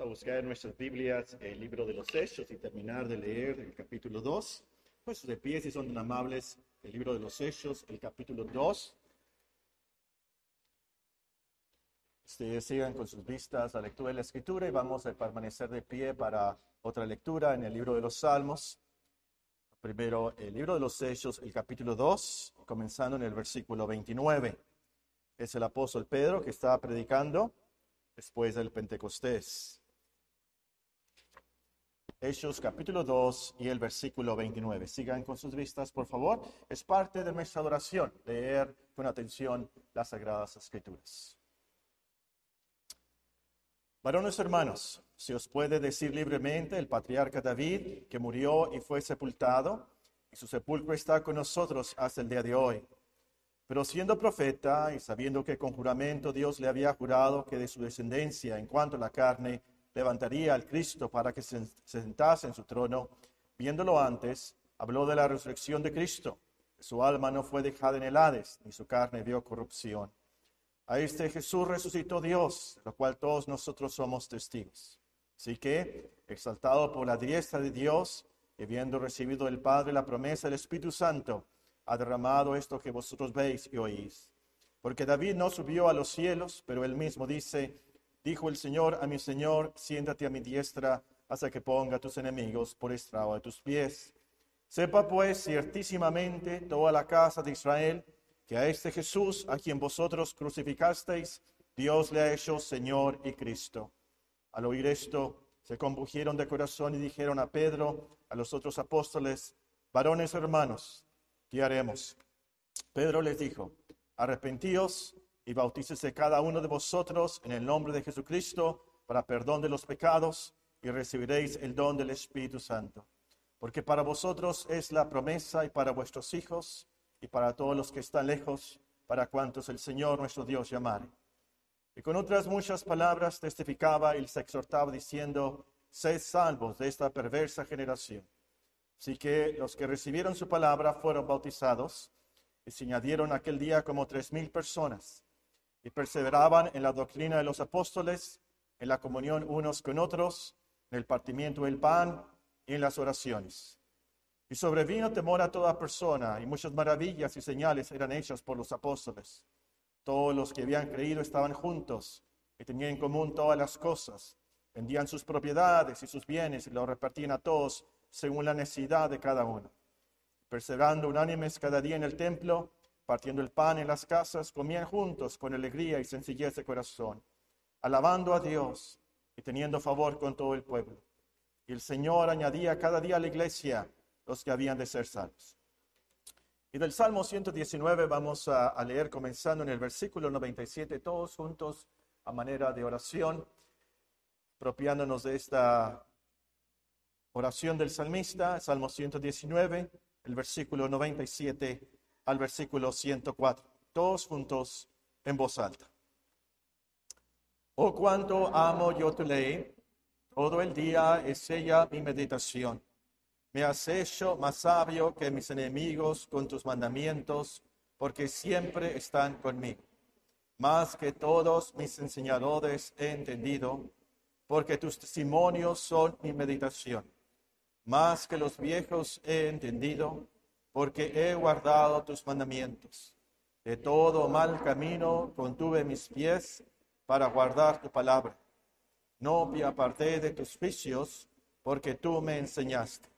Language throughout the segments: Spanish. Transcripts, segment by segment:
a buscar en nuestras Biblias el libro de los Hechos y terminar de leer el capítulo 2. Pues de pie, si son amables, el libro de los Hechos, el capítulo 2. Ustedes sigan con sus vistas la lectura de la Escritura y vamos a permanecer de pie para otra lectura en el libro de los Salmos. Primero, el libro de los Hechos, el capítulo 2, comenzando en el versículo 29. Es el apóstol Pedro que está predicando después del Pentecostés. Hechos capítulo 2 y el versículo 29. Sigan con sus vistas, por favor. Es parte de nuestra adoración leer con atención las Sagradas Escrituras. Varones hermanos, si os puede decir libremente el patriarca David, que murió y fue sepultado, y su sepulcro está con nosotros hasta el día de hoy. Pero siendo profeta y sabiendo que con juramento Dios le había jurado que de su descendencia en cuanto a la carne levantaría al Cristo para que se sentase en su trono, viéndolo antes, habló de la resurrección de Cristo. Su alma no fue dejada en el Hades, ni su carne vio corrupción. A este Jesús resucitó Dios, lo cual todos nosotros somos testigos. Así que, exaltado por la diestra de Dios, y habiendo recibido del Padre la promesa del Espíritu Santo, ha derramado esto que vosotros veis y oís. Porque David no subió a los cielos, pero él mismo dice, Dijo el Señor a mi Señor, siéntate a mi diestra hasta que ponga tus enemigos por estrado de tus pies. Sepa pues ciertísimamente toda la casa de Israel que a este Jesús, a quien vosotros crucificasteis, Dios le ha hecho Señor y Cristo. Al oír esto, se compugieron de corazón y dijeron a Pedro, a los otros apóstoles, varones hermanos, ¿qué haremos? Pedro les dijo, arrepentíos y bautícese cada uno de vosotros en el nombre de Jesucristo para perdón de los pecados y recibiréis el don del Espíritu Santo. Porque para vosotros es la promesa y para vuestros hijos y para todos los que están lejos, para cuantos el Señor nuestro Dios llamare. Y con otras muchas palabras testificaba y les exhortaba diciendo, sed salvos de esta perversa generación. Así que los que recibieron su palabra fueron bautizados y se añadieron aquel día como tres mil personas y perseveraban en la doctrina de los apóstoles, en la comunión unos con otros, en el partimiento del pan y en las oraciones. Y sobrevino temor a toda persona, y muchas maravillas y señales eran hechas por los apóstoles. Todos los que habían creído estaban juntos y tenían en común todas las cosas. Vendían sus propiedades y sus bienes y los repartían a todos según la necesidad de cada uno. Perseverando unánimes cada día en el templo partiendo el pan en las casas, comían juntos con alegría y sencillez de corazón, alabando a Dios y teniendo favor con todo el pueblo. Y el Señor añadía cada día a la iglesia los que habían de ser salvos. Y del Salmo 119 vamos a, a leer comenzando en el versículo 97, todos juntos a manera de oración, apropiándonos de esta oración del salmista, Salmo 119, el versículo 97 al versículo 104. Todos juntos en voz alta. Oh, cuánto amo yo tu ley. Todo el día es ella mi meditación. Me has hecho más sabio que mis enemigos con tus mandamientos, porque siempre están conmigo. Más que todos mis enseñadores he entendido, porque tus testimonios son mi meditación. Más que los viejos he entendido, porque he guardado tus mandamientos. De todo mal camino contuve mis pies para guardar tu palabra. No me aparté de tus juicios, porque tú me enseñaste.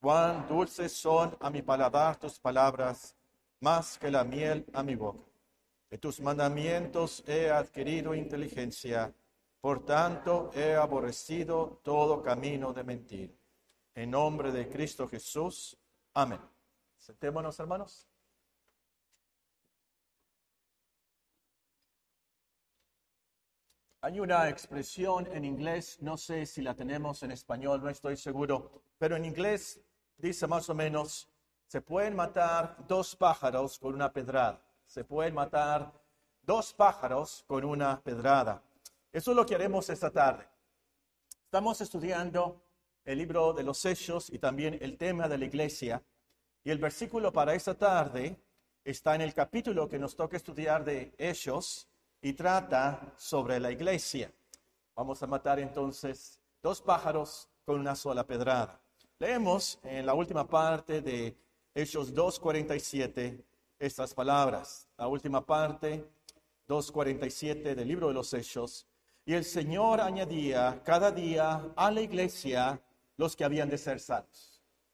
Cuán dulces son a mi paladar tus palabras, más que la miel a mi boca. De tus mandamientos he adquirido inteligencia, por tanto he aborrecido todo camino de mentir. En nombre de Cristo Jesús. Amén. Sentémonos, hermanos. Hay una expresión en inglés, no sé si la tenemos en español, no estoy seguro, pero en inglés dice más o menos, se pueden matar dos pájaros con una pedrada. Se pueden matar dos pájaros con una pedrada. Eso es lo que haremos esta tarde. Estamos estudiando el libro de los hechos y también el tema de la iglesia. Y el versículo para esta tarde está en el capítulo que nos toca estudiar de Hechos y trata sobre la iglesia. Vamos a matar entonces dos pájaros con una sola pedrada. Leemos en la última parte de Hechos 2.47 estas palabras. La última parte, 2.47 del libro de los Hechos. Y el Señor añadía cada día a la iglesia los que habían de ser salvos.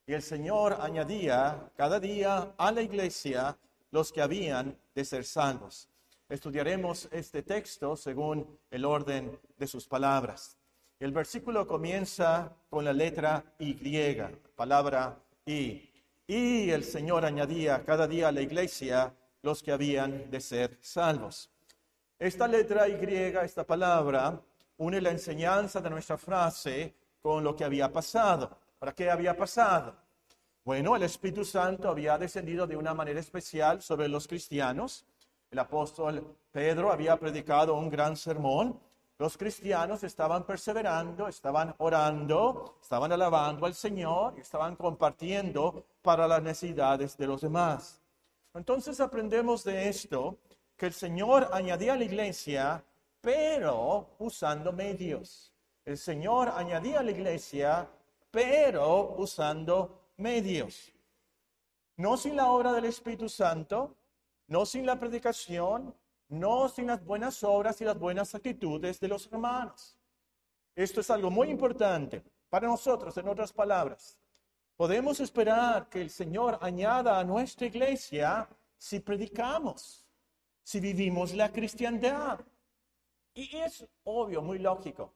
Y el Señor añadía cada día a la iglesia los que habían de ser salvos. Estudiaremos este texto según el orden de sus palabras. El versículo comienza con la letra Y, palabra Y. Y el Señor añadía cada día a la iglesia los que habían de ser salvos. Esta letra Y, esta palabra, une la enseñanza de nuestra frase con lo que había pasado. ¿Para qué había pasado? Bueno, el Espíritu Santo había descendido de una manera especial sobre los cristianos. El apóstol Pedro había predicado un gran sermón. Los cristianos estaban perseverando, estaban orando, estaban alabando al Señor, estaban compartiendo para las necesidades de los demás. Entonces aprendemos de esto que el Señor añadía a la iglesia, pero usando medios. El Señor añadía a la iglesia, pero usando medios. No sin la obra del Espíritu Santo, no sin la predicación, no sin las buenas obras y las buenas actitudes de los hermanos. Esto es algo muy importante para nosotros, en otras palabras. Podemos esperar que el Señor añada a nuestra iglesia si predicamos, si vivimos la cristiandad. Y es obvio, muy lógico.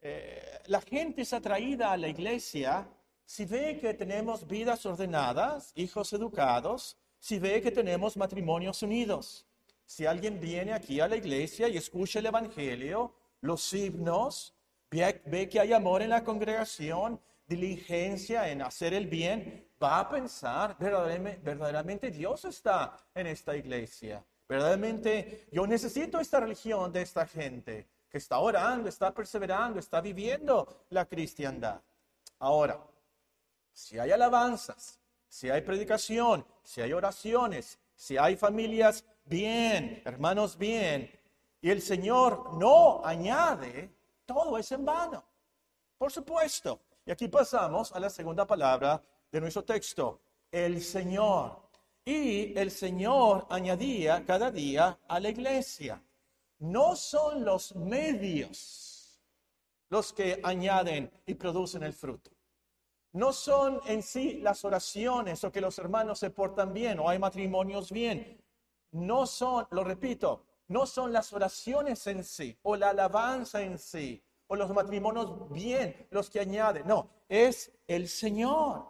Eh, la gente es atraída a la iglesia si ve que tenemos vidas ordenadas, hijos educados, si ve que tenemos matrimonios unidos, si alguien viene aquí a la iglesia y escucha el Evangelio, los himnos, ve, que hay amor en la congregación, diligencia en hacer el bien, va a pensar, verdaderamente, verdaderamente Dios está en esta iglesia. Verdaderamente yo necesito esta religión de esta gente que está orando, está perseverando, está viviendo la cristiandad. Ahora, si hay alabanzas, si hay predicación, si hay oraciones, si hay familias bien, hermanos bien, y el Señor no añade, todo es en vano. Por supuesto. Y aquí pasamos a la segunda palabra de nuestro texto, el Señor. Y el Señor añadía cada día a la iglesia. No son los medios los que añaden y producen el fruto no son en sí las oraciones o que los hermanos se portan bien o hay matrimonios bien. No son, lo repito, no son las oraciones en sí o la alabanza en sí o los matrimonios bien los que añaden. No, es el Señor.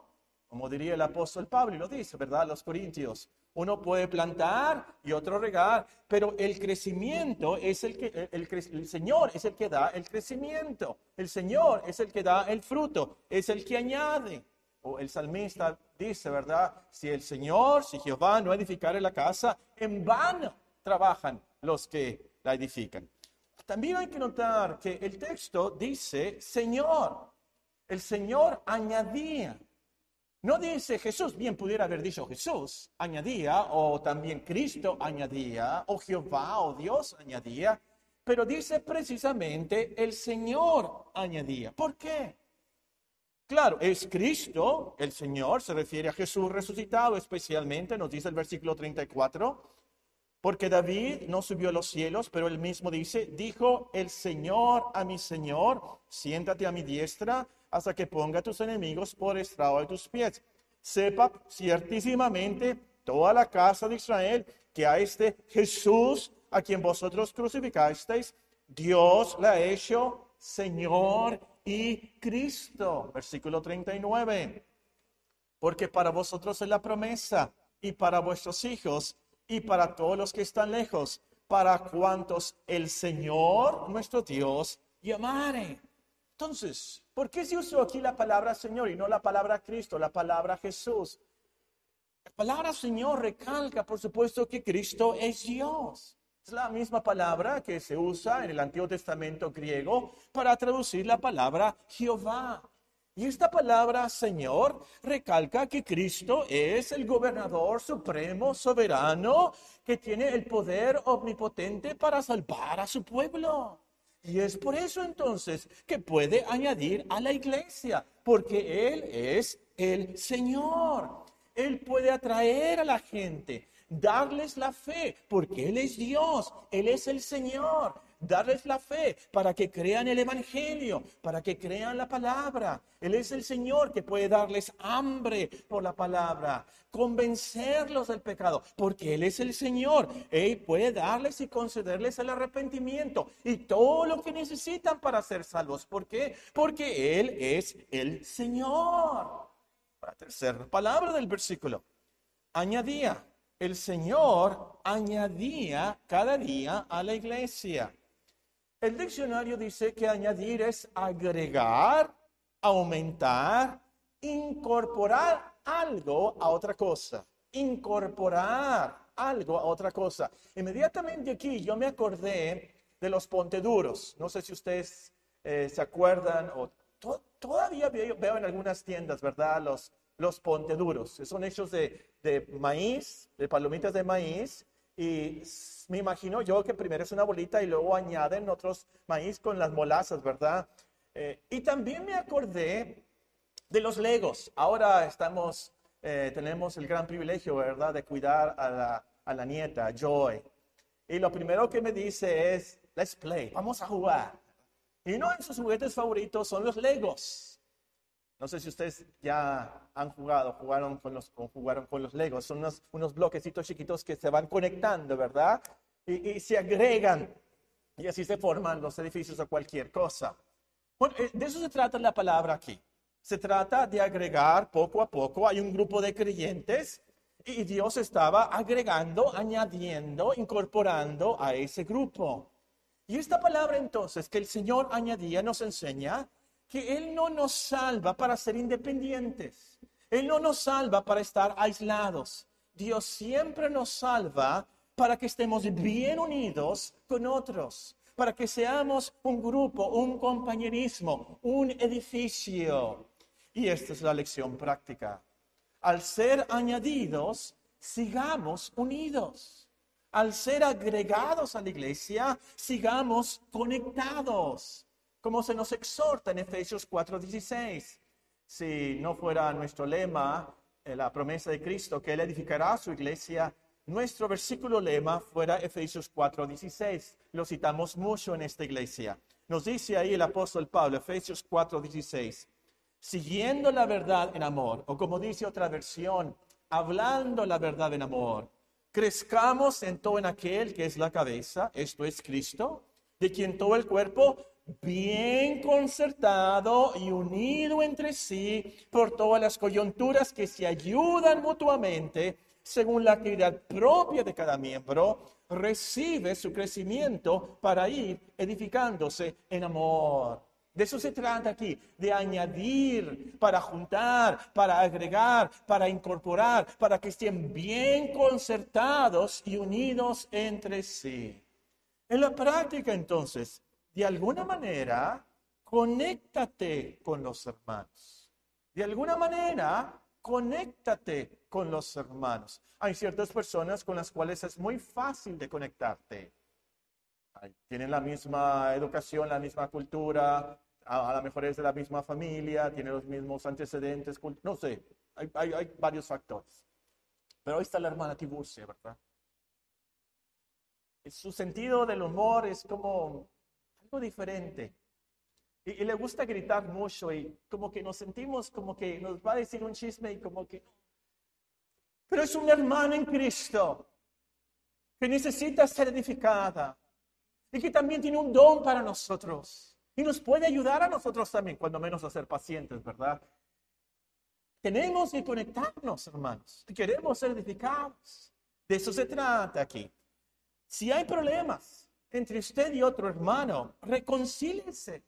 Como diría el apóstol Pablo y lo dice, ¿verdad? Los Corintios. Uno puede plantar y otro regar, pero el crecimiento es el que, el, Señor es el que da el crecimiento. El Señor es el que da el fruto, es el que añade. O el salmista dice, ¿verdad? Si el Señor, si Jehová no edificare la casa, en vano trabajan los que la edifican. También hay que notar que el texto dice Señor. El Señor añadía. No dice Jesús, bien pudiera haber dicho Jesús, añadía, o también Cristo añadía, o Jehová o Dios añadía, pero dice precisamente el Señor añadía. ¿Por qué? Claro, es Cristo, el Señor, se refiere a Jesús resucitado especialmente, nos dice el versículo 34, porque David no subió a los cielos, pero él mismo dice, dijo el Señor a mi Señor, siéntate a mi diestra hasta que ponga a tus enemigos por estrado de tus pies. Sepa ciertísimamente toda la casa de Israel que a este Jesús, a quien vosotros crucificasteis, Dios le ha hecho Señor y Cristo. Versículo 39. Porque para vosotros es la promesa y para vuestros hijos y para todos los que están lejos, para cuantos el Señor nuestro Dios llamare. Entonces, ¿por qué se usó aquí la palabra Señor y no la palabra Cristo, la palabra Jesús? La palabra Señor recalca, por supuesto, que Cristo es Dios. Es la misma palabra que se usa en el Antiguo Testamento griego para traducir la palabra Jehová. Y esta palabra Señor recalca que Cristo es el gobernador supremo, soberano, que tiene el poder omnipotente para salvar a su pueblo. Y es por eso entonces que puede añadir a la iglesia, porque Él es el Señor. Él puede atraer a la gente, darles la fe, porque Él es Dios, Él es el Señor darles la fe para que crean el Evangelio, para que crean la palabra. Él es el Señor que puede darles hambre por la palabra, convencerlos del pecado, porque Él es el Señor. Él puede darles y concederles el arrepentimiento y todo lo que necesitan para ser salvos. ¿Por qué? Porque Él es el Señor. La tercera palabra del versículo. Añadía, el Señor añadía cada día a la iglesia. El diccionario dice que añadir es agregar, aumentar, incorporar algo a otra cosa. Incorporar algo a otra cosa. Inmediatamente aquí yo me acordé de los ponteduros. No sé si ustedes eh, se acuerdan o todavía veo, en algunas tiendas, ¿verdad? Los, los ponteduros. Son hechos de, de maíz, de palomitas de maíz y me imagino yo que primero es una bolita y luego añaden otros maíz con las molazas, ¿verdad? Eh, y también me acordé de los legos. Ahora estamos, eh, tenemos el gran privilegio, ¿verdad?, de cuidar a la, a la nieta, Joy. Y lo primero que me dice es, let's play, vamos a jugar. Y no en sus juguetes favoritos son los legos. No sé si ustedes ya han jugado, jugaron con los, jugaron con los Legos. Son unos, unos bloquecitos chiquitos que se van conectando, ¿verdad? Y, se agregan. Y así se forman los edificios o cualquier cosa. Bueno, eh, de eso se trata la palabra aquí. Se trata de agregar poco a poco. Hay un grupo de creyentes y Dios estaba agregando, añadiendo, incorporando a ese grupo. Y esta palabra entonces que el Señor añadía nos enseña que Él no nos salva para ser independientes. Él no nos salva para estar aislados. Dios siempre nos salva para que estemos bien unidos con otros, para que seamos un grupo, un compañerismo, un edificio. Y esta es la lección práctica. Al ser añadidos, sigamos unidos. Al ser agregados a la iglesia, sigamos conectados como se nos exhorta en Efesios 4:16. Si no fuera nuestro lema, eh, la promesa de Cristo, que Él edificará su iglesia, nuestro versículo lema fuera Efesios 4:16. Lo citamos mucho en esta iglesia. Nos dice ahí el apóstol Pablo, Efesios 4:16, siguiendo la verdad en amor, o como dice otra versión, hablando la verdad en amor, crezcamos en todo en aquel que es la cabeza, esto es Cristo, de quien todo el cuerpo bien concertado y unido entre sí por todas las coyunturas que se ayudan mutuamente según la actividad propia de cada miembro, recibe su crecimiento para ir edificándose en amor. De eso se trata aquí, de añadir, para juntar, para agregar, para incorporar, para que estén bien concertados y unidos entre sí. En la práctica, entonces, de alguna manera, conéctate con los hermanos. De alguna manera, conéctate con los hermanos. Hay ciertas personas con las cuales es muy fácil de conectarte. Tienen la misma educación, la misma cultura, a, lo mejor es de la misma familia, tienen los mismos antecedentes, no sé, hay, hay varios factores. Pero ahí está la hermana Tiburcia, ¿verdad? Su sentido del humor es como algo diferente. Y, le gusta gritar mucho y como que nos sentimos como que nos va a decir un chisme y como que... Pero es una hermana en Cristo que necesita ser edificada y que también tiene un don para nosotros y nos puede ayudar a nosotros también, cuando menos a ser pacientes, ¿verdad? Tenemos que conectarnos, hermanos. Queremos ser edificados. De eso se trata aquí. Si hay problemas, entre usted y otro hermano. Reconcílense.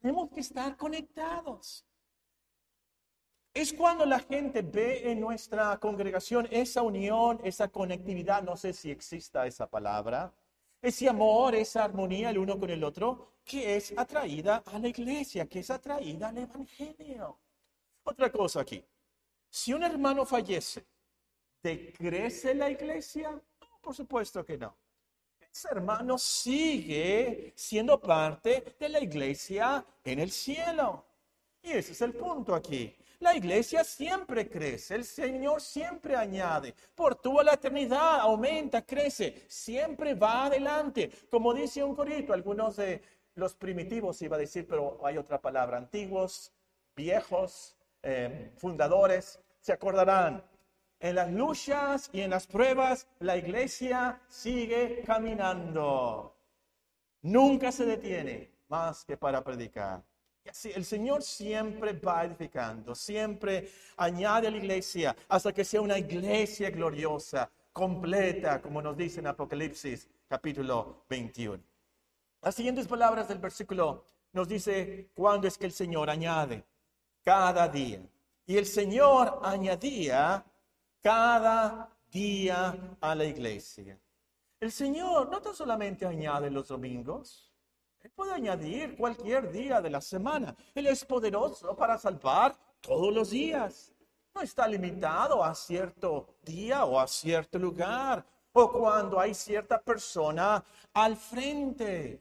Tenemos que estar conectados. Es cuando la gente ve en nuestra congregación esa unión, esa conectividad, no sé si exista esa palabra, ese amor, esa armonía el uno con el otro, que es atraída a la iglesia, que es atraída al Evangelio. Otra cosa aquí, si un hermano fallece, ¿decrece la iglesia? por supuesto que no hermano sigue siendo parte de la iglesia en el cielo. Y ese es el punto aquí. La iglesia siempre crece, el Señor siempre añade, por toda la eternidad aumenta, crece, siempre va adelante. Como dice un corito, algunos de los primitivos iba a decir, pero hay otra palabra, antiguos, viejos, eh, fundadores, se acordarán. En las luchas y en las pruebas, la iglesia sigue caminando. Nunca se detiene más que para predicar. El Señor siempre va edificando, siempre añade a la iglesia hasta que sea una iglesia gloriosa, completa, como nos dice en Apocalipsis capítulo 21. Las siguientes palabras del versículo nos dice cuándo es que el Señor añade. Cada día. Y el Señor añadía cada día a la iglesia. El Señor no tan solamente añade los domingos, puede añadir cualquier día de la semana. Él es poderoso para salvar todos los días. No está limitado a cierto día o a cierto lugar o cuando hay cierta persona al frente.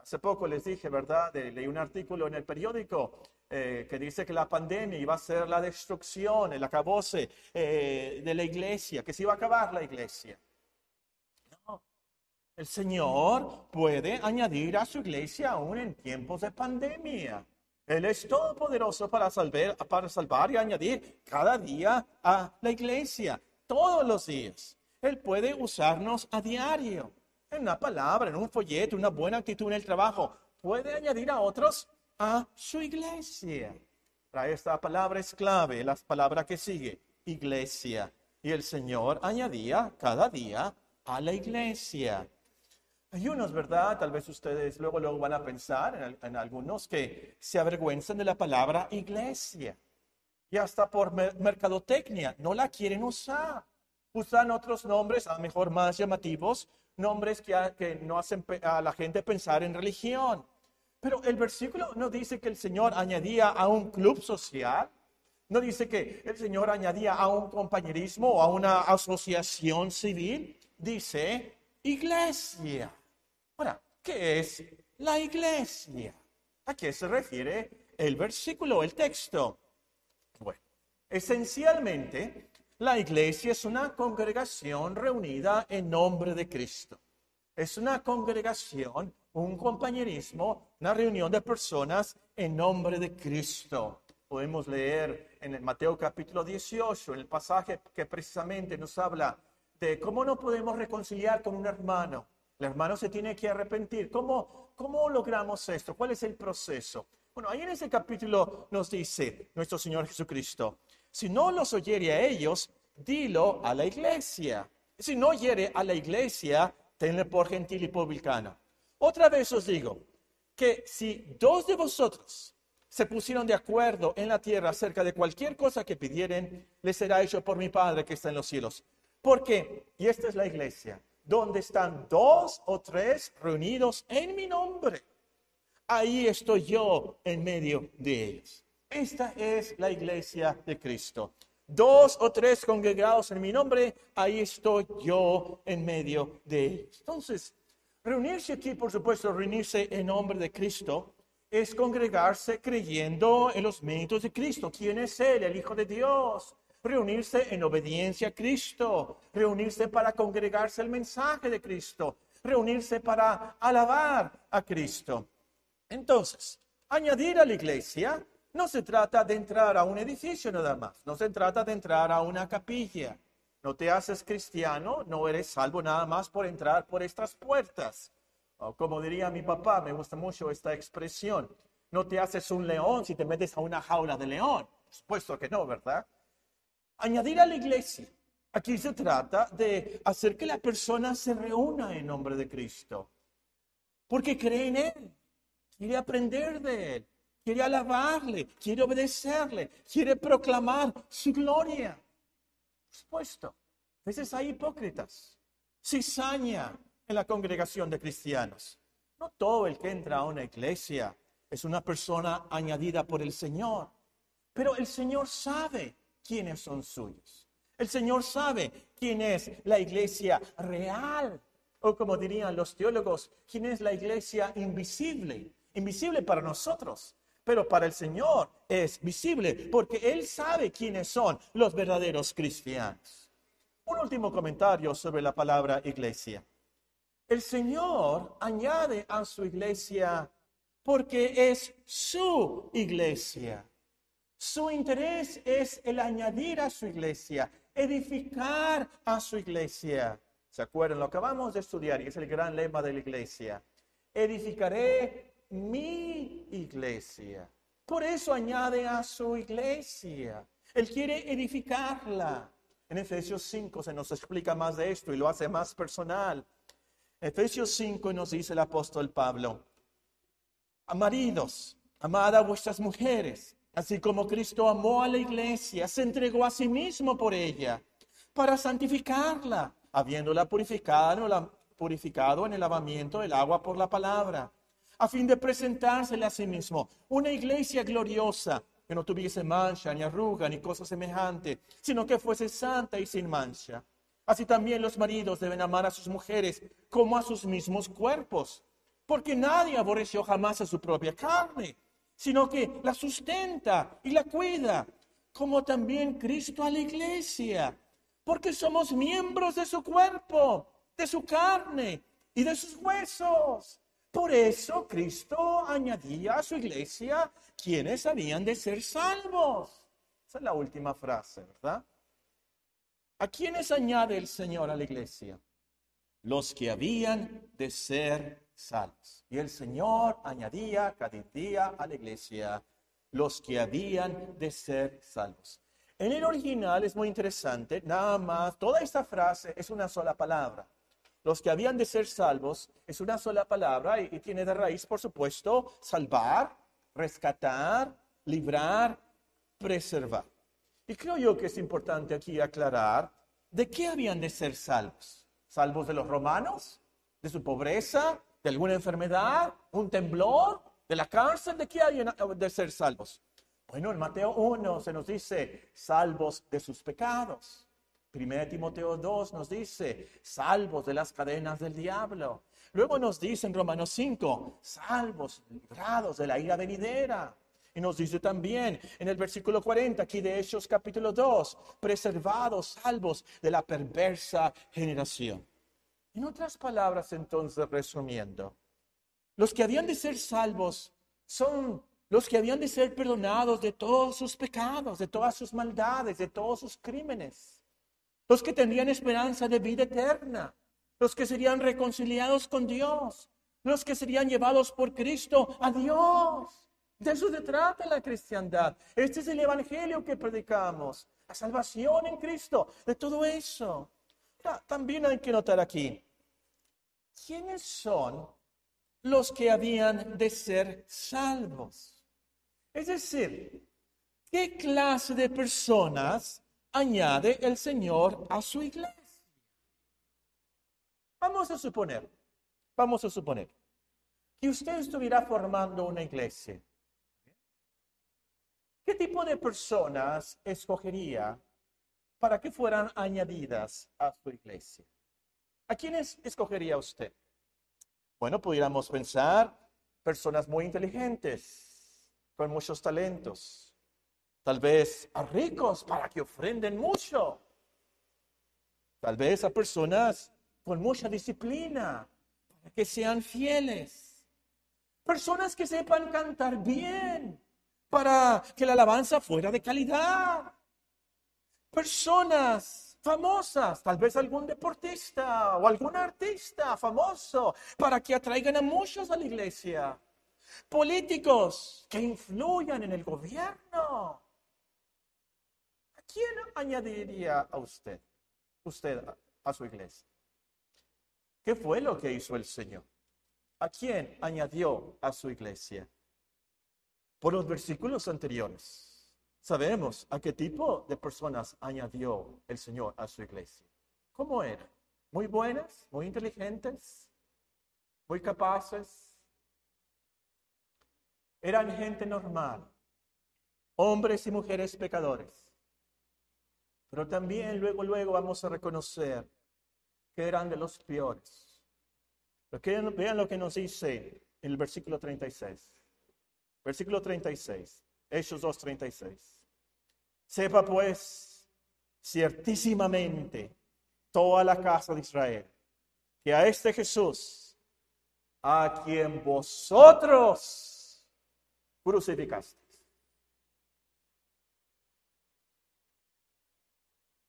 Hace poco les dije, ¿verdad? leí un artículo en el periódico eh, que dice que la pandemia iba a ser la destrucción, el acabose eh, de la iglesia, que se iba a acabar la iglesia. No, el Señor puede añadir a su iglesia aún en tiempos de pandemia. Él es todopoderoso para salvar, para salvar y añadir cada día a la iglesia, todos los días. Él puede usarnos a diario en una palabra, en un folleto, una buena actitud en el trabajo. Puede añadir a otros a su iglesia. Para esta palabra es clave, la palabra que sigue, iglesia. Y el Señor añadía cada día a la iglesia. Hay unos, ¿verdad? Tal vez ustedes luego, luego van a pensar en, en algunos que se avergüenzan de la palabra iglesia. Y hasta por mercadotecnia no la quieren usar. Usan otros nombres, a lo mejor más llamativos, nombres que, no hacen a la gente pensar en religión. Pero el versículo no dice que el Señor añadía a un club social, no dice que el Señor añadía a un compañerismo o a una asociación civil, dice iglesia. Ahora, ¿qué es la iglesia? ¿A qué se refiere el versículo, el texto? Bueno, esencialmente la iglesia es una congregación reunida en nombre de Cristo. Es una congregación, un compañerismo, una reunión de personas en nombre de Cristo. Podemos leer en el Mateo capítulo 18, en el pasaje que precisamente nos habla de cómo no podemos reconciliar con un hermano. El hermano se tiene que arrepentir. ¿Cómo, cómo logramos esto? ¿Cuál es el proceso? Bueno, ahí en ese capítulo nos dice nuestro Señor Jesucristo, si no los oyere a ellos, dilo a la iglesia. Si no oyere a la iglesia, tenle por gentil y publicano. Otra vez os digo que si dos de vosotros se pusieron de acuerdo en la tierra acerca de cualquier cosa que pidieren, les será hecho por mi Padre que está en los cielos. Porque, y esta es la iglesia, donde están dos o tres reunidos en mi nombre, ahí estoy yo en medio de ellos. Esta es la iglesia de Cristo. Dos o tres congregados en mi nombre, ahí estoy yo en medio de ellos. Entonces, reunirse aquí, por supuesto, reunirse en nombre de Cristo, es congregarse creyendo en los méritos de Cristo. ¿Quién es Él? El Hijo de Dios. Reunirse en obediencia a Cristo. Reunirse para congregarse el mensaje de Cristo. Reunirse para alabar a Cristo. Entonces, añadir a la iglesia no se trata de entrar a un edificio nada más, no se trata de entrar a una capilla. No te haces cristiano, no eres salvo nada más por entrar por estas puertas. O como diría mi papá, me gusta mucho esta expresión, no te haces un león si te metes a una jaula de león. Por supuesto que no, ¿verdad? Añadir a la iglesia. Aquí se trata de hacer que la persona se reúna en nombre de Cristo. Porque cree en Él, quiere aprender de Él, quiere alabarle, quiere obedecerle, quiere proclamar su gloria. Por supuesto, a veces hay hipócritas, cizaña en la congregación de cristianos. No todo el que entra a una iglesia es una persona añadida por el Señor, pero el Señor sabe quiénes son suyos. El Señor sabe quién es la iglesia real. O como dirían los teólogos, ¿quién es la iglesia invisible? Invisible para nosotros, pero para el Señor es visible porque Él sabe quiénes son los verdaderos cristianos. Un último comentario sobre la palabra iglesia. El Señor añade a su iglesia porque es su iglesia. Su interés es el añadir a su iglesia, edificar a su iglesia. ¿Se acuerdan? Lo acabamos de estudiar y es el gran lema de la iglesia. Edificaré mi iglesia. Por eso añade a su iglesia. Él quiere edificarla. En Efesios 5 se nos explica más de esto y lo hace más personal. Efesios 5 nos dice el apóstol Pablo, maridos, amad a vuestras mujeres, así como Cristo amó a la iglesia, se entregó a sí mismo por ella, para santificarla, habiéndola purificado, purificado en el lavamiento del agua por la palabra, a fin de presentársela a sí mismo, una iglesia gloriosa, que no tuviese mancha, ni arruga, ni cosa semejante, sino que fuese santa y sin mancha. Así también los maridos deben amar a sus mujeres como a sus mismos cuerpos, porque nadie aborreció jamás a su propia carne, sino que la sustenta y la cuida, como también Cristo a la iglesia, porque somos miembros de su cuerpo, de su carne y de sus huesos. Por eso Cristo añadía a su iglesia quienes habían de ser salvos. Esa es la última frase, ¿verdad? ¿A quiénes añade el Señor a la iglesia? Los que habían de ser salvos. Y el Señor añadía cada día a la iglesia los que habían de ser salvos. En el original es muy interesante, nada más, toda esta frase es una sola palabra. Los que habían de ser salvos es una sola palabra y, tiene de raíz, por supuesto, salvar, rescatar, librar, preservar. Y creo yo que es importante aquí aclarar de qué habían de ser salvos. ¿Salvos de los romanos? ¿De su pobreza? ¿De alguna enfermedad? ¿Un temblor? ¿De la cárcel? ¿De qué habían de ser salvos? Bueno, en Mateo 1 se nos dice salvos de sus pecados. 1 Timoteo 2 nos dice salvos de las cadenas del diablo. Luego nos dice en Romanos 5 salvos, librados de la ira venidera. Y nos dice también en el versículo 40 aquí de Hechos capítulo 2, preservados, salvos de la perversa generación. En otras palabras, entonces, resumiendo, los que habían de ser salvos son los que habían de ser perdonados de todos sus pecados, de todas sus maldades, de todos sus crímenes. Los que tendrían esperanza de vida eterna, los que serían reconciliados con Dios, los que serían llevados por Cristo a Dios. De eso se trata la cristiandad. Este es el evangelio que predicamos. La salvación en Cristo. De todo eso. También hay que notar aquí. ¿Quiénes son los que habían de ser salvos? Es decir, ¿qué clase de personas añade el Señor a su iglesia? Vamos a suponer, vamos a suponer que usted estuviera formando una iglesia ¿Qué tipo de personas escogería para que fueran añadidas a su iglesia? ¿A quiénes escogería usted? Bueno, pudiéramos pensar personas muy inteligentes, con muchos talentos, tal vez a ricos para que ofrenden mucho, tal vez a personas con mucha disciplina, para que sean fieles, personas que sepan cantar bien, para que la alabanza fuera de calidad. Personas famosas, tal vez algún deportista o algún artista famoso, para que atraigan a muchos a la iglesia. Políticos que influyan en el gobierno. ¿A quién añadiría a usted, usted a su iglesia? ¿Qué fue lo que hizo el Señor? ¿A quién añadió a su iglesia? por los versículos anteriores, sabemos a qué tipo de personas añadió el Señor a su iglesia. ¿Cómo eran? Muy buenas, muy inteligentes, muy capaces. Eran gente normal, hombres y mujeres pecadores. Pero también luego, luego vamos a reconocer que eran de los peores, Vean lo que nos dice el versículo 36. Versículo 36. Hechos 2.36. Sepa pues ciertísimamente toda la casa de Israel que a este Jesús, a quien vosotros crucificasteis.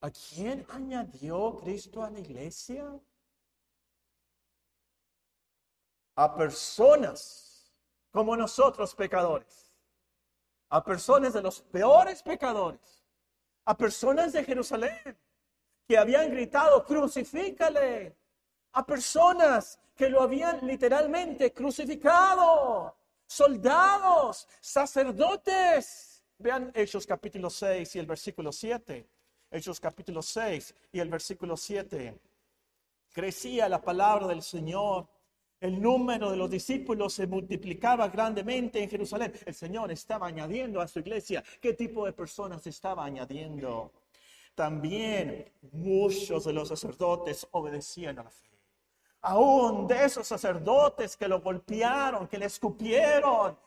¿A quién añadió Cristo a la iglesia? A personas como nosotros pecadores, a personas de los peores pecadores, a personas de Jerusalén que habían gritado, crucifícale, a personas que lo habían literalmente crucificado, soldados, sacerdotes. Vean Hechos capítulo 6 y el versículo 7. Hechos capítulo 6 y el versículo 7. Crecía la palabra del Señor. El número de los discípulos se multiplicaba grandemente en Jerusalén. El Señor estaba añadiendo a su iglesia. ¿Qué tipo de personas estaba añadiendo? También muchos de los sacerdotes obedecían a la fe aún de esos sacerdotes que lo golpearon, que le escupieron,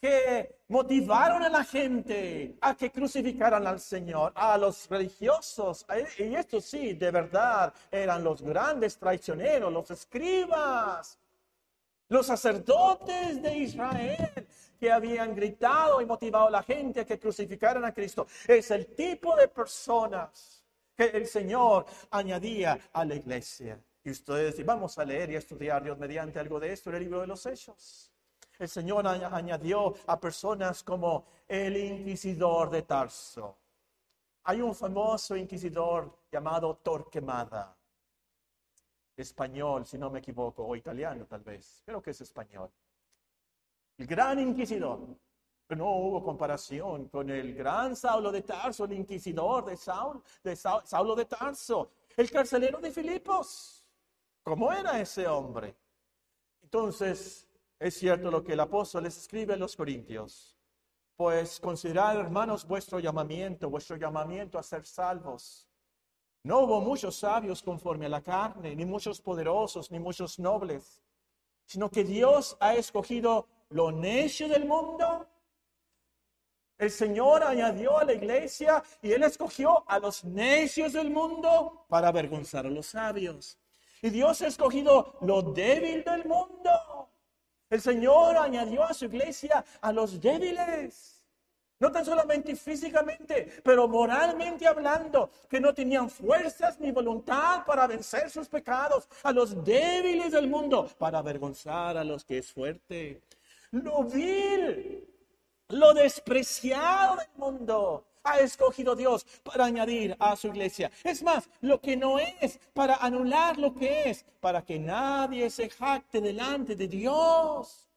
que motivaron a la gente a que crucificaran al Señor, a los religiosos. Y estos sí, de verdad, eran los grandes traicioneros, los escribas, los sacerdotes de Israel que habían gritado y motivado a la gente a que crucificaran a Cristo. Es el tipo de personas que el Señor añadía a la iglesia. Y ustedes dicen, vamos a leer y estudiar Dios mediante algo de esto en el libro de los Hechos. El Señor añadió a personas como el inquisidor de Tarso. Hay un famoso inquisidor llamado Torquemada, español, si no me equivoco, o italiano tal vez, creo que es español. El gran inquisidor. No hubo comparación con el gran Saulo de Tarso, el inquisidor de, Saul, de Saulo de Tarso, el carcelero de Filipos. ¿Cómo era ese hombre? Entonces, es cierto lo que el apóstol les escribe a los corintios. Pues considerad, hermanos, vuestro llamamiento, vuestro llamamiento a ser salvos. No hubo muchos sabios conforme a la carne, ni muchos poderosos, ni muchos nobles, sino que Dios ha escogido lo necio del mundo. El Señor añadió a la iglesia y Él escogió a los necios del mundo para avergonzar a los sabios. Y Dios ha escogido lo débil del mundo. El Señor añadió a su iglesia a los débiles. No tan solamente físicamente, pero moralmente hablando, que no tenían fuerzas ni voluntad para vencer sus pecados, a los débiles del mundo, para avergonzar a los que es fuerte. Lo vil, lo despreciado del mundo, ha escogido Dios para añadir a su iglesia. Es más, lo que no es, para anular lo que es, para que nadie se jacte delante de Dios.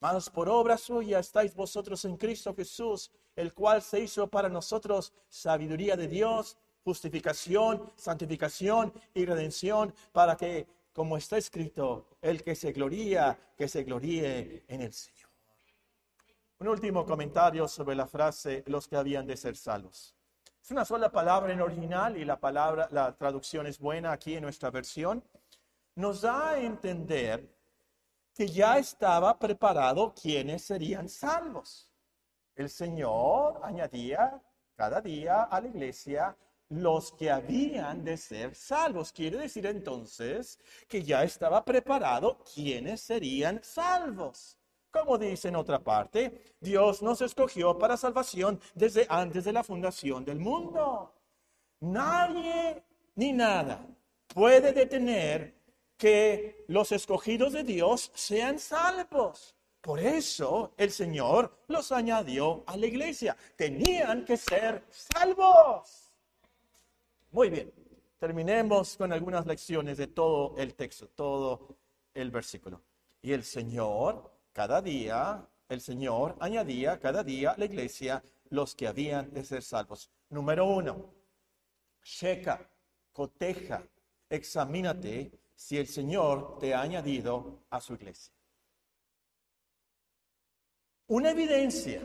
Mas por obra suya estáis vosotros en Cristo Jesús, el cual se hizo para nosotros sabiduría de Dios, justificación, santificación y redención, para que, como está escrito, el que se gloría, que se gloríe en el Señor. Un último comentario sobre la frase los que habían de ser salvos. Es una sola palabra en original y la palabra, la traducción es buena aquí en nuestra versión. Nos da a entender que ya estaba preparado quienes serían salvos. El Señor añadía cada día a la iglesia los que habían de ser salvos. Quiere decir entonces que ya estaba preparado quienes serían salvos. Como dice en otra parte, Dios nos escogió para salvación desde antes de la fundación del mundo. Nadie ni nada puede detener que los escogidos de Dios sean salvos. Por eso el Señor los añadió a la iglesia. Tenían que ser salvos. Muy bien, terminemos con algunas lecciones de todo el texto, todo el versículo. Y el Señor cada día el Señor añadía cada día la iglesia los que habían de ser salvos. Número uno, checa, coteja, examínate si el Señor te ha añadido a su iglesia. Una evidencia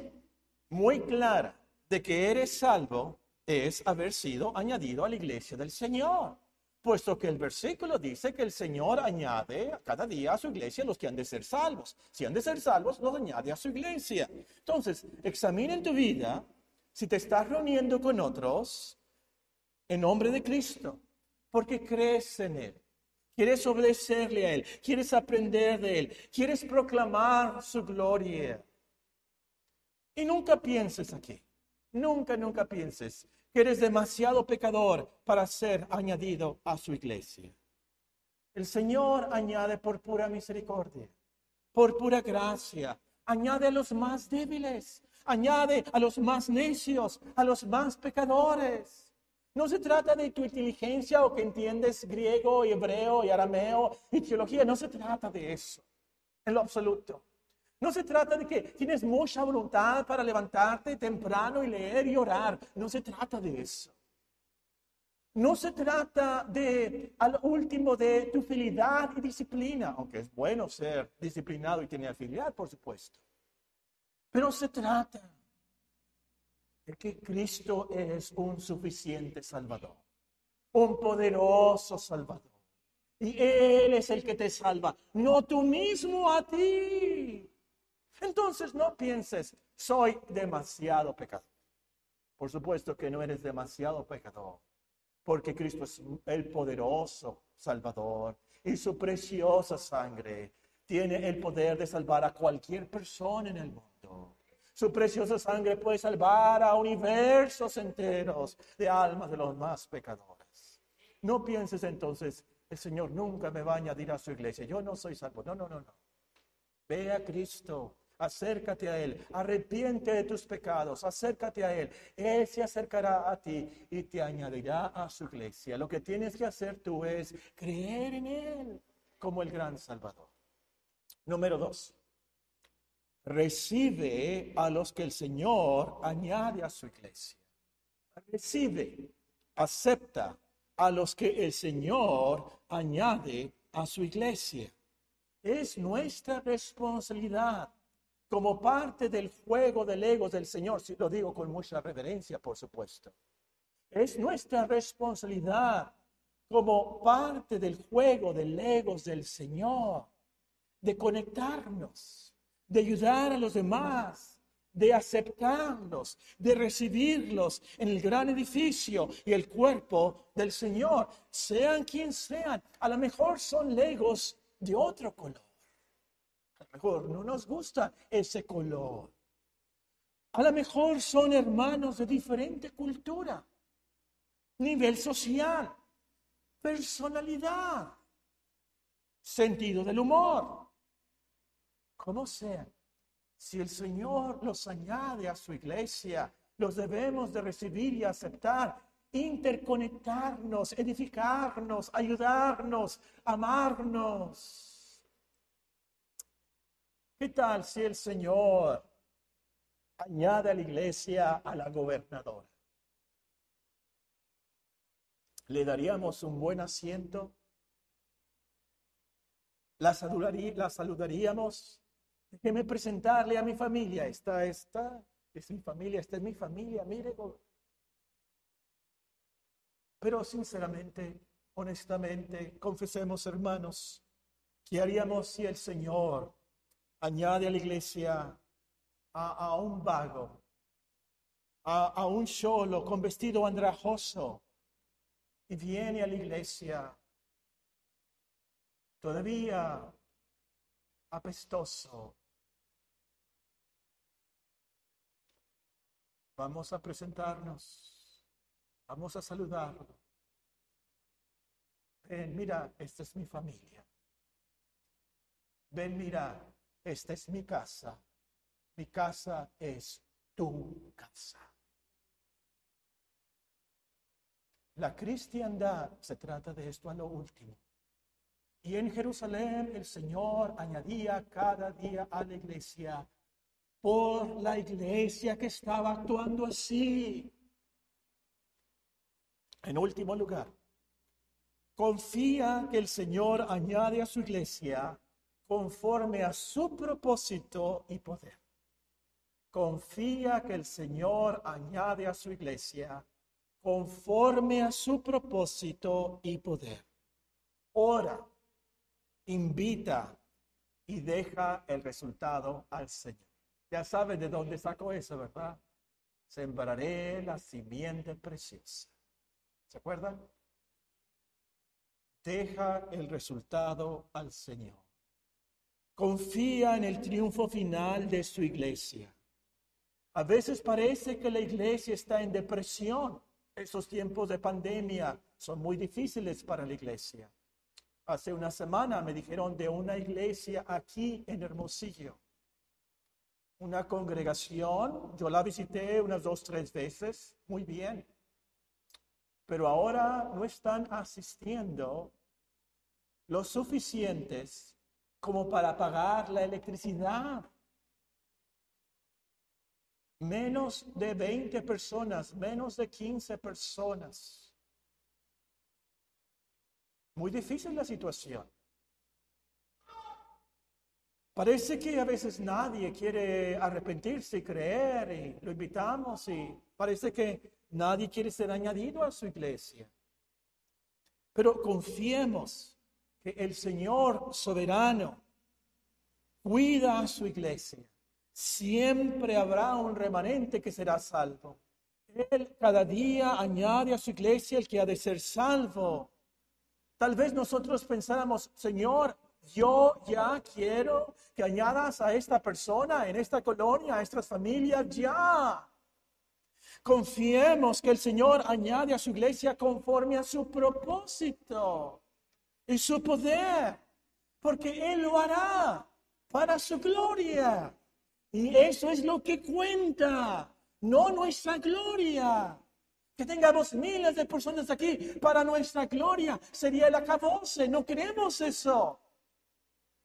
muy clara de que eres salvo es haber sido añadido a la iglesia del Señor. Puesto que el versículo dice que el Señor añade cada día a su iglesia los que han de ser salvos. Si han de ser salvos, los añade a su iglesia. Entonces, examina en tu vida si te estás reuniendo con otros en nombre de Cristo, porque crees en Él. Quieres obedecerle a Él, quieres aprender de Él, quieres proclamar su gloria. Y nunca pienses aquí, nunca, nunca pienses eres demasiado pecador para ser añadido a su iglesia. El Señor añade por pura misericordia, por pura gracia, añade a los más débiles, añade a los más necios, a los más pecadores. No se trata de tu inteligencia o que entiendes griego y hebreo y arameo y teología. No se trata de eso, en lo absoluto. No se trata de que tienes mucha voluntad para levantarte temprano y leer y orar. No se trata de eso. No se trata de, al último, de tu fidelidad y disciplina, aunque es bueno ser disciplinado y tener fidelidad, por supuesto. Pero se trata de que Cristo es un suficiente Salvador, un poderoso Salvador. Y Él es el que te salva, no tú mismo a ti. Entonces no pienses, soy demasiado pecador. Por supuesto que no eres demasiado pecador, porque Cristo es el poderoso Salvador y su preciosa sangre tiene el poder de salvar a cualquier persona en el mundo. Su preciosa sangre puede salvar a universos enteros de almas de los más pecadores. No pienses entonces, el Señor nunca me va a añadir a su iglesia. Yo no soy salvo. No, no, no, no. Ve a Cristo. Acércate a Él, arrepiente de tus pecados, acércate a Él. Él se acercará a ti y te añadirá a su iglesia. Lo que tienes que hacer tú es creer en Él como el gran Salvador. Número dos, recibe a los que el Señor añade a su iglesia. Recibe, acepta a los que el Señor añade a su iglesia. Es nuestra responsabilidad como parte del juego de legos del Señor, si lo digo con mucha reverencia, por supuesto. Es nuestra responsabilidad como parte del juego de legos del Señor, de conectarnos de ayudar a los demás, de aceptarlos, de recibirlos en el gran edificio y el cuerpo del Señor, sean quien sean. A lo mejor son legos de otro color. Mejor no nos gusta ese color. A lo mejor son hermanos de diferente cultura, nivel social, personalidad, sentido del humor como sea, si el Señor los añade a su iglesia, los debemos de recibir y aceptar, interconectarnos, edificarnos, ayudarnos, amarnos. ¿Qué tal si el Señor añade a la iglesia a la gobernadora? ¿Le daríamos un buen asiento? ¿La, la saludaríamos? Déjeme presentarle a mi familia. Esta, esta es mi familia, esta es mi familia, mire. Pero sinceramente, honestamente, confesemos, hermanos, ¿qué haríamos si el Señor añade a la iglesia a, un vago, a, a un solo con vestido andrajoso y viene a la iglesia todavía apestoso, Vamos a presentarnos. Vamos a saludarlo. Ven, mira, esta es mi familia. Ven, mira, esta es mi casa. Mi casa es tu casa. La cristiandad se trata de esto a lo último. Y en Jerusalén el Señor añadía cada día a la iglesia por la iglesia que estaba actuando así. En último lugar, confía que el Señor añade a su iglesia conforme a su propósito y poder. Confía que el Señor añade a su iglesia conforme a su propósito y poder. Ora, invita y deja el resultado al Señor. Ya sabe de dónde sacó eso, ¿verdad? Sembraré la simiente preciosa. ¿Se acuerdan? Deja el resultado al Señor. Confía en el triunfo final de su iglesia. A veces parece que la iglesia está en depresión. Esos tiempos de pandemia son muy difíciles para la iglesia. Hace una semana me dijeron de una iglesia aquí en Hermosillo. Una congregación, yo la visité unas dos, tres veces, muy bien. Pero ahora no están asistiendo los suficientes como para pagar la electricidad. Menos de 20 personas, menos de 15 personas. Muy difícil la situación. Parece que a veces nadie quiere arrepentirse y creer y lo invitamos y parece que nadie quiere ser añadido a su iglesia. Pero confiemos que el Señor soberano cuida a su iglesia. Siempre habrá un remanente que será salvo. Él cada día añade a su iglesia el que ha de ser salvo. Tal vez nosotros pensáramos, Señor, yo ya quiero que añadas a esta persona en esta colonia, a estas familias, ya. Confiemos que el Señor añade a su iglesia conforme a su propósito y su poder, porque Él lo hará para su gloria. Y eso es lo que cuenta, no nuestra gloria. Que tengamos miles de personas aquí para nuestra gloria sería el acabose. No queremos eso.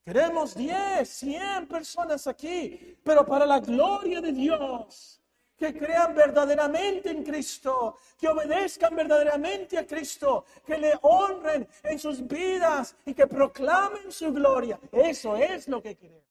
Queremos 10, 100 personas aquí, pero para la gloria de Dios. Que crean verdaderamente en Cristo, que obedezcan verdaderamente a Cristo, que le honren en sus vidas y que proclamen su gloria. Eso es lo que queremos.